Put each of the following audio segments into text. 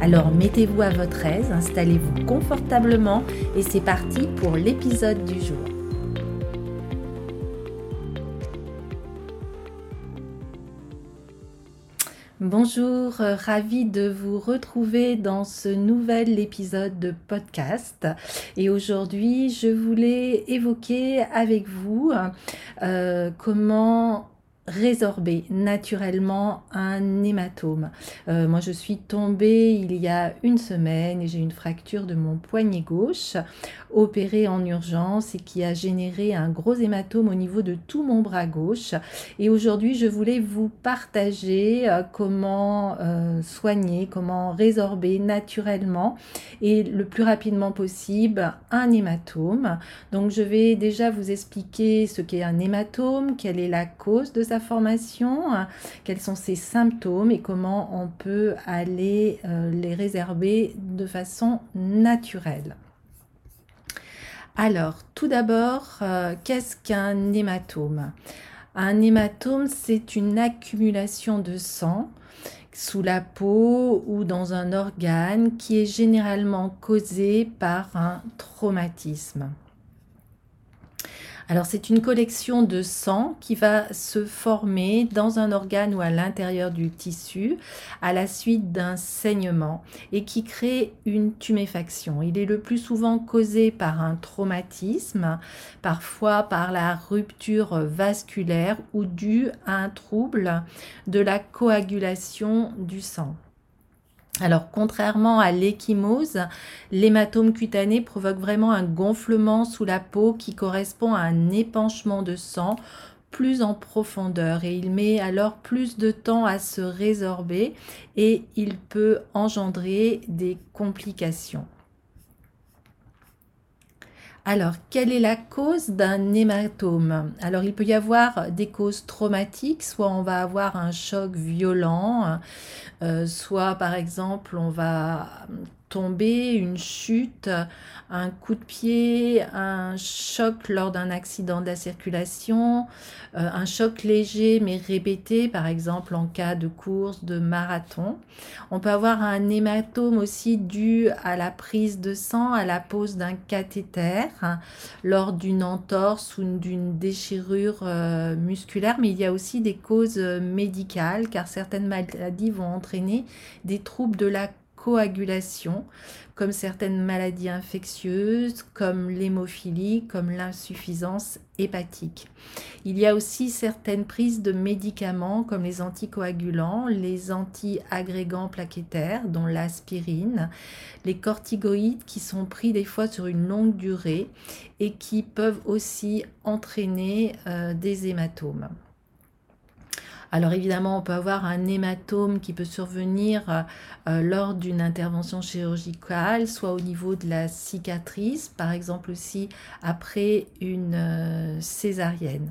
Alors mettez-vous à votre aise, installez-vous confortablement et c'est parti pour l'épisode du jour. Bonjour, euh, ravi de vous retrouver dans ce nouvel épisode de podcast. Et aujourd'hui, je voulais évoquer avec vous euh, comment résorber naturellement un hématome. Euh, moi, je suis tombée il y a une semaine et j'ai une fracture de mon poignet gauche opérée en urgence et qui a généré un gros hématome au niveau de tout mon bras gauche. Et aujourd'hui, je voulais vous partager euh, comment euh, soigner, comment résorber naturellement et le plus rapidement possible un hématome. Donc, je vais déjà vous expliquer ce qu'est un hématome, quelle est la cause de sa hein, quels sont ses symptômes et comment on peut aller euh, les réserver de façon naturelle. Alors, tout d'abord, euh, qu'est-ce qu'un hématome? Un hématome, c'est une accumulation de sang sous la peau ou dans un organe qui est généralement causé par un traumatisme. Alors c'est une collection de sang qui va se former dans un organe ou à l'intérieur du tissu à la suite d'un saignement et qui crée une tuméfaction. Il est le plus souvent causé par un traumatisme, parfois par la rupture vasculaire ou dû à un trouble de la coagulation du sang. Alors, contrairement à l'échymose, l'hématome cutané provoque vraiment un gonflement sous la peau qui correspond à un épanchement de sang plus en profondeur et il met alors plus de temps à se résorber et il peut engendrer des complications. Alors, quelle est la cause d'un hématome? Alors, il peut y avoir des causes traumatiques, soit on va avoir un choc violent, euh, soit par exemple on va une chute, un coup de pied, un choc lors d'un accident de la circulation, euh, un choc léger mais répété, par exemple en cas de course, de marathon. On peut avoir un hématome aussi dû à la prise de sang, à la pose d'un cathéter lors d'une entorse ou d'une déchirure euh, musculaire, mais il y a aussi des causes médicales car certaines maladies vont entraîner des troubles de la comme certaines maladies infectieuses, comme l'hémophilie, comme l'insuffisance hépatique. Il y a aussi certaines prises de médicaments comme les anticoagulants, les anti-agrégants plaquettaires, dont l'aspirine, les corticoïdes qui sont pris des fois sur une longue durée et qui peuvent aussi entraîner euh, des hématomes. Alors évidemment, on peut avoir un hématome qui peut survenir euh, euh, lors d'une intervention chirurgicale, soit au niveau de la cicatrice, par exemple aussi après une euh, césarienne.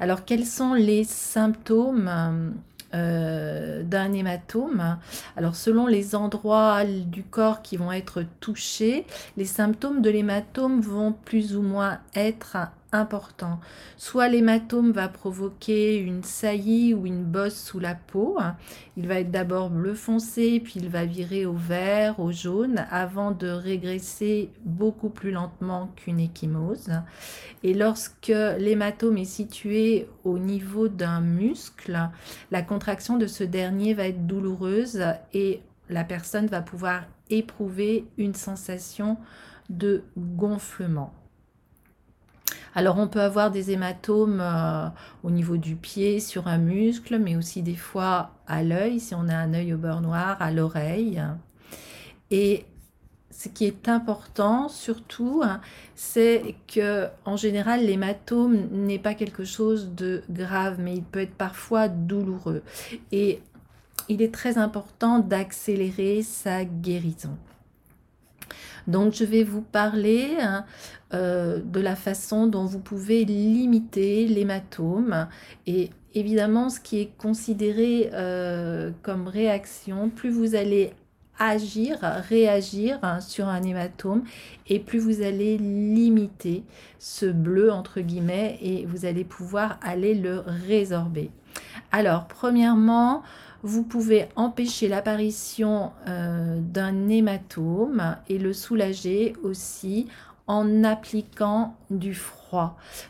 Alors quels sont les symptômes d'un hématome? Alors selon les endroits du corps qui vont être touchés, les symptômes de l'hématome vont plus ou moins être important. Soit l'hématome va provoquer une saillie ou une bosse sous la peau. Il va être d'abord bleu foncé, puis il va virer au vert, au jaune, avant de régresser beaucoup plus lentement qu'une échymose. Et lorsque l'hématome est situé au niveau d'un muscle, la contraction de ce dernier va être douloureuse et la personne va pouvoir éprouver une sensation de gonflement. Alors on peut avoir des hématomes euh, au niveau du pied, sur un muscle, mais aussi des fois à l'œil, si on a un œil au beurre noir, à l'oreille. Et ce qui est important surtout, hein, c'est que en général l'hématome n'est pas quelque chose de grave, mais il peut être parfois douloureux. Et il est très important d'accélérer sa guérison. Donc je vais vous parler hein, euh, de la façon dont vous pouvez limiter l'hématome et évidemment ce qui est considéré euh, comme réaction, plus vous allez agir, réagir hein, sur un hématome et plus vous allez limiter ce bleu entre guillemets et vous allez pouvoir aller le résorber. Alors premièrement, vous pouvez empêcher l'apparition euh, d'un hématome et le soulager aussi en appliquant du froid.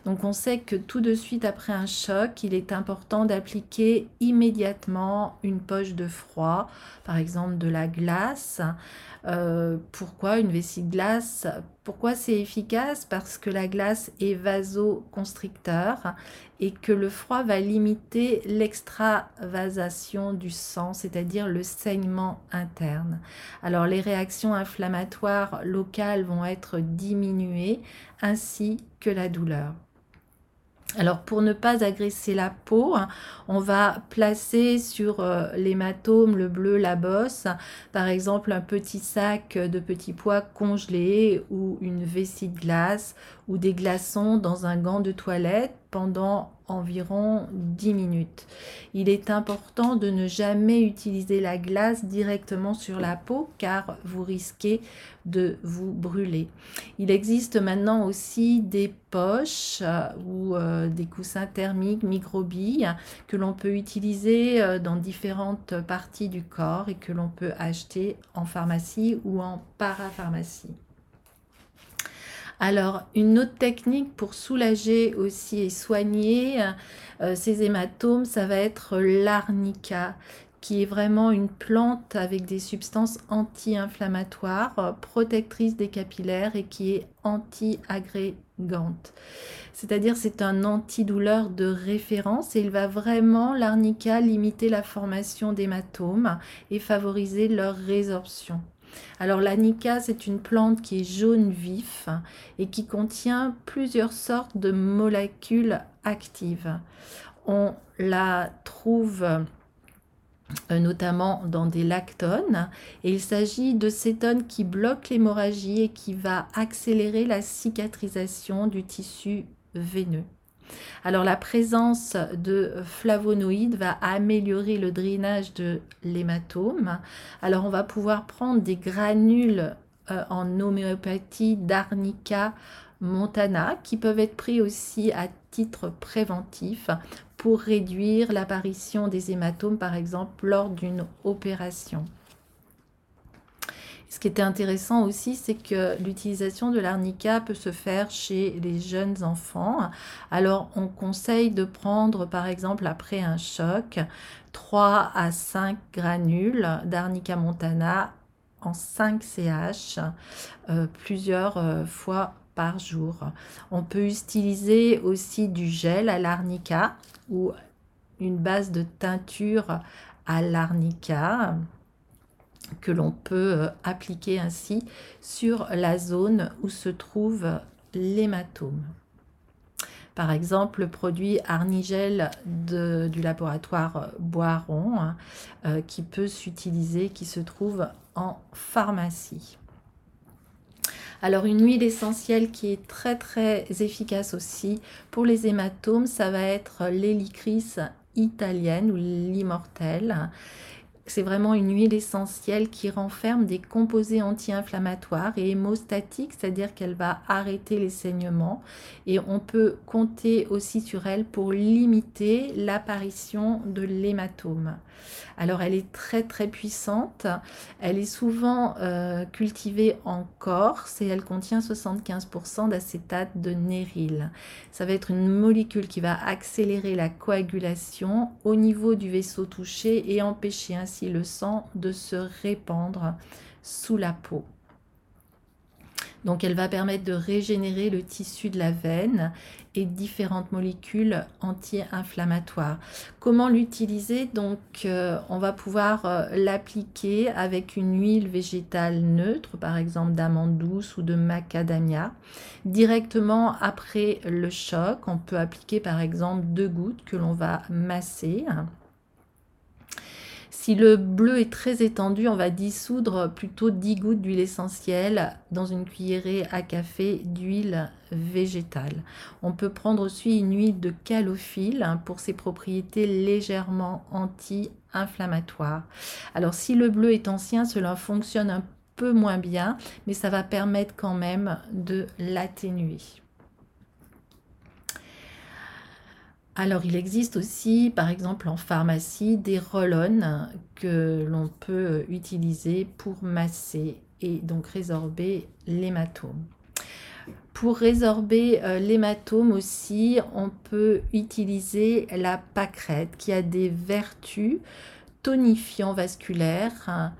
Donc on sait que tout de suite après un choc, il est important d'appliquer immédiatement une poche de froid, par exemple de la glace. Euh, pourquoi une vessie de glace? Pourquoi c'est efficace? Parce que la glace est vasoconstricteur et que le froid va limiter l'extravasation du sang, c'est-à-dire le saignement interne. Alors les réactions inflammatoires locales vont être diminuées ainsi que la douleur. Alors pour ne pas agresser la peau, on va placer sur euh, l'hématome, le bleu, la bosse, par exemple un petit sac de petits pois congelés ou une vessie de glace ou des glaçons dans un gant de toilette pendant environ 10 minutes. Il est important de ne jamais utiliser la glace directement sur la peau car vous risquez de vous brûler. Il existe maintenant aussi des poches euh, ou euh, des coussins thermiques microbilles que l'on peut utiliser euh, dans différentes parties du corps et que l'on peut acheter en pharmacie ou en parapharmacie. Alors, une autre technique pour soulager aussi et soigner euh, ces hématomes, ça va être l'arnica qui est vraiment une plante avec des substances anti-inflammatoires, protectrices des capillaires et qui est anti-agrégante. C'est-à-dire c'est un antidouleur de référence et il va vraiment, l'arnica, limiter la formation d'hématomes et favoriser leur résorption. Alors l'anica, c'est une plante qui est jaune vif et qui contient plusieurs sortes de molécules actives. On la trouve euh, notamment dans des lactones et il s'agit de cétones qui bloquent l'hémorragie et qui va accélérer la cicatrisation du tissu veineux. Alors la présence de flavonoïdes va améliorer le drainage de l'hématome. Alors on va pouvoir prendre des granules euh, en homéopathie d'arnica montana qui peuvent être pris aussi à titre préventif pour réduire l'apparition des hématomes par exemple lors d'une opération. Ce qui était intéressant aussi, c'est que l'utilisation de l'arnica peut se faire chez les jeunes enfants. Alors, on conseille de prendre, par exemple, après un choc, 3 à 5 granules d'arnica montana en 5 CH euh, plusieurs euh, fois par jour. On peut utiliser aussi du gel à l'arnica ou une base de teinture à l'arnica que l'on peut euh, appliquer ainsi sur la zone où se trouve l'hématome. Par exemple, le produit Arnigel du laboratoire Boiron hein, euh, qui peut s'utiliser, qui se trouve en pharmacie. Alors une huile essentielle qui est très très efficace aussi pour les hématomes, ça va être l'hélicris italienne ou l'immortelle c'est vraiment une huile essentielle qui renferme des composés anti-inflammatoires et hémostatiques, c'est-à-dire qu'elle va arrêter les saignements et on peut compter aussi sur elle pour limiter l'apparition de l'hématome. Alors elle est très très puissante, elle est souvent euh, cultivée en Corse et elle contient 75% d'acétate de néryle. Ça va être une molécule qui va accélérer la coagulation au niveau du vaisseau touché et empêcher ainsi le sang de se répandre sous la peau. Donc elle va permettre de régénérer le tissu de la veine et différentes molécules anti-inflammatoires. Comment l'utiliser? Donc euh, on va pouvoir euh, l'appliquer avec une huile végétale neutre, par exemple d'amande douce ou de macadamia. Directement après le choc, on peut appliquer par exemple deux gouttes que l'on va masser. Si le bleu est très étendu, on va dissoudre plutôt 10 gouttes d'huile essentielle dans une cuillerée à café d'huile végétale. On peut prendre aussi une huile de calophylle hein, pour ses propriétés légèrement anti-inflammatoires. Alors si le bleu est ancien, cela fonctionne un peu moins bien, mais ça va permettre quand même de l'atténuer. Alors, il existe aussi, par exemple en pharmacie, des roll que l'on peut utiliser pour masser et donc résorber l'hématome. Pour résorber euh, l'hématome aussi, on peut utiliser la pâquerette qui a des vertus tonifiants vasculaires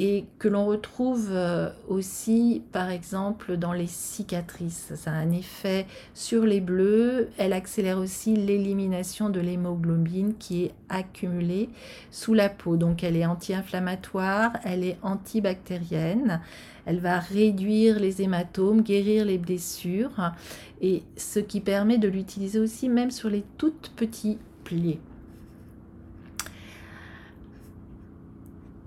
et que l'on retrouve euh, aussi par exemple dans les cicatrices. Ça a un effet sur les bleus, elle accélère aussi l'élimination de l'hémoglobine qui est accumulée sous la peau. Donc elle est anti-inflammatoire, elle est antibactérienne, elle va réduire les hématomes, guérir les blessures et ce qui permet de l'utiliser aussi même sur les toutes petits plis.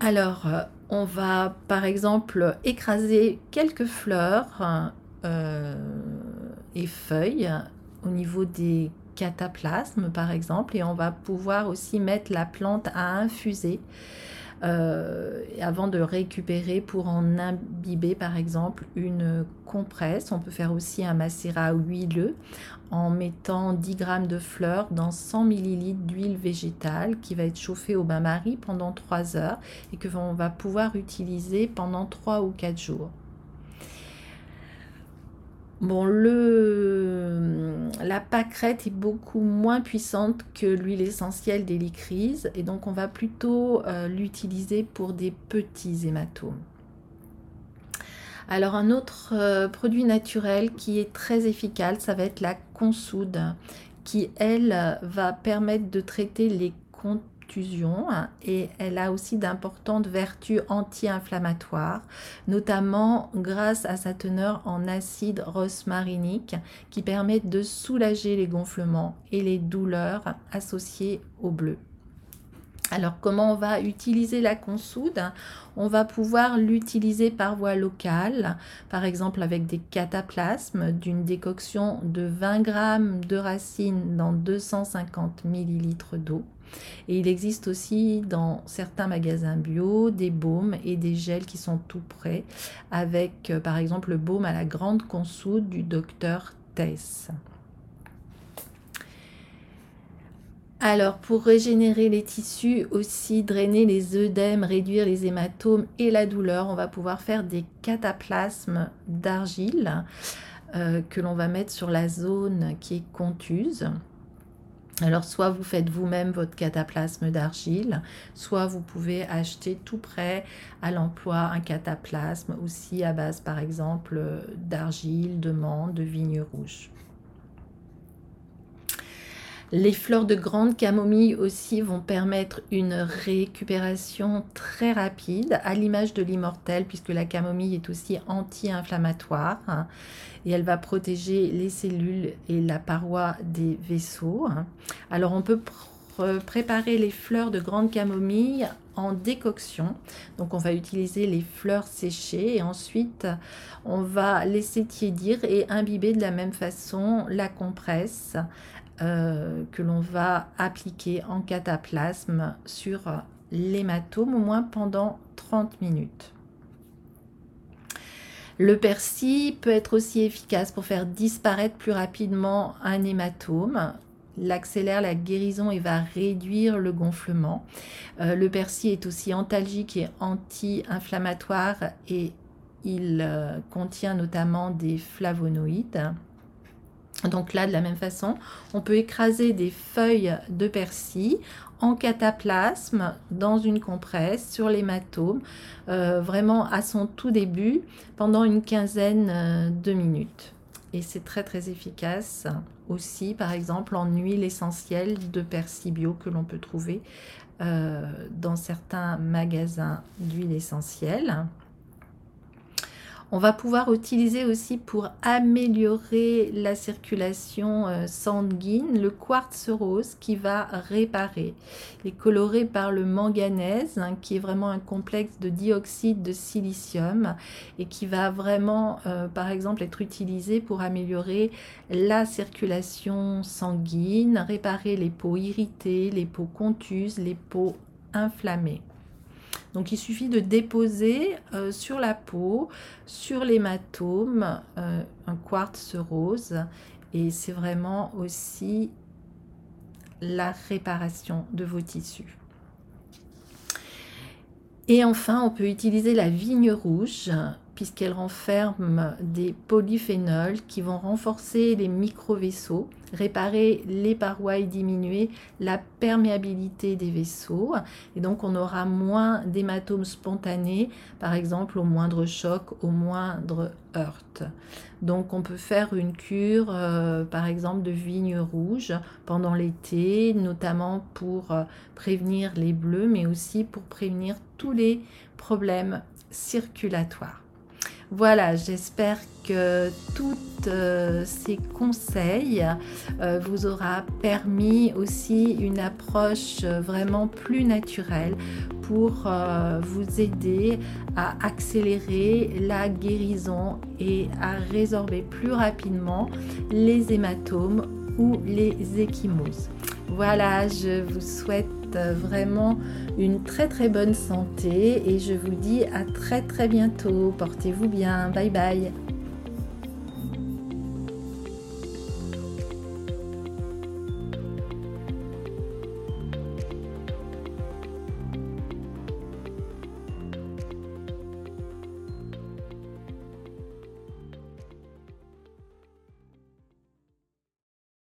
Alors, euh, on va par exemple écraser quelques fleurs euh, et feuilles au niveau des cataplasmes par exemple et on va pouvoir aussi mettre la plante à infuser euh, avant de récupérer pour en imbiber par exemple une compresse. On peut faire aussi un macérat huileux en mettant 10 g de fleurs dans 100 ml d'huile végétale qui va être chauffée au bain-marie pendant 3 heures et que l'on va pouvoir utiliser pendant 3 ou 4 jours. Bon, le, la pâquerette est beaucoup moins puissante que l'huile essentielle d'hélicryse et donc on va plutôt euh, l'utiliser pour des petits hématomes. Alors un autre euh, produit naturel qui est très efficace, ça va être la consoude qui, elle, va permettre de traiter les et elle a aussi d'importantes vertus anti-inflammatoires, notamment grâce à sa teneur en acide rosmarinique qui permet de soulager les gonflements et les douleurs associées au bleu. Alors comment on va utiliser la consoude? On va pouvoir l'utiliser par voie locale, par exemple avec des cataplasmes d'une décoction de 20 g de racines dans 250 ml d'eau. Et il existe aussi dans certains magasins bio des baumes et des gels qui sont tout prêts, avec euh, par exemple le baume à la grande consoude du docteur Tess. Alors, pour régénérer les tissus, aussi drainer les œdèmes, réduire les hématomes et la douleur, on va pouvoir faire des cataplasmes d'argile euh, que l'on va mettre sur la zone qui est contuse. Alors soit vous faites vous-même votre cataplasme d'argile, soit vous pouvez acheter tout prêt à l'emploi un cataplasme aussi à base par exemple d'argile, de menthe, de vigne rouge. Les fleurs de grande camomille aussi vont permettre une récupération très rapide, à l'image de l'immortel, puisque la camomille est aussi anti-inflammatoire hein, et elle va protéger les cellules et la paroi des vaisseaux. Hein. Alors on peut préparer les fleurs de grande camomille en décoction. Donc on va utiliser les fleurs séchées et ensuite on va laisser tiédir et imbiber de la même façon la compresse euh, que l'on va appliquer en cataplasme sur l'hématome au moins pendant 30 minutes. Le persil peut être aussi efficace pour faire disparaître plus rapidement un hématome. Il accélère la guérison et va réduire le gonflement. Euh, le persil est aussi antalgique et anti-inflammatoire et il euh, contient notamment des flavonoïdes. Donc là, de la même façon, on peut écraser des feuilles de persil en cataplasme dans une compresse sur l'hématome, euh, vraiment à son tout début, pendant une quinzaine euh, de minutes. Et c'est très très efficace aussi, par exemple, en huile essentielle de persil bio que l'on peut trouver euh, dans certains magasins d'huile essentielle. On va pouvoir utiliser aussi pour améliorer la circulation euh, sanguine le quartz rose qui va réparer. Il est coloré par le manganèse hein, qui est vraiment un complexe de dioxyde de silicium et qui va vraiment euh, par exemple être utilisé pour améliorer la circulation sanguine, réparer les peaux irritées, les peaux contuses, les peaux inflammées. Donc il suffit de déposer euh, sur la peau, sur l'hématome, euh, un quartz rose. Et c'est vraiment aussi la réparation de vos tissus. Et enfin, on peut utiliser la vigne rouge puisqu'elle renferme des polyphénols qui vont renforcer les micro-vaisseaux, réparer les parois et diminuer la perméabilité des vaisseaux. Et donc on aura moins d'hématomes spontanés, par exemple au moindre choc, au moindre heurte. Donc on peut faire une cure, euh, par exemple, de vigne rouge pendant l'été, notamment pour euh, prévenir les bleus, mais aussi pour prévenir tous les problèmes circulatoires. Voilà, j'espère que tous euh, ces conseils euh, vous aura permis aussi une approche vraiment plus naturelle pour euh, vous aider à accélérer la guérison et à résorber plus rapidement les hématomes ou les échymoses. Voilà, je vous souhaite vraiment une très très bonne santé et je vous dis à très très bientôt. Portez-vous bien. Bye bye.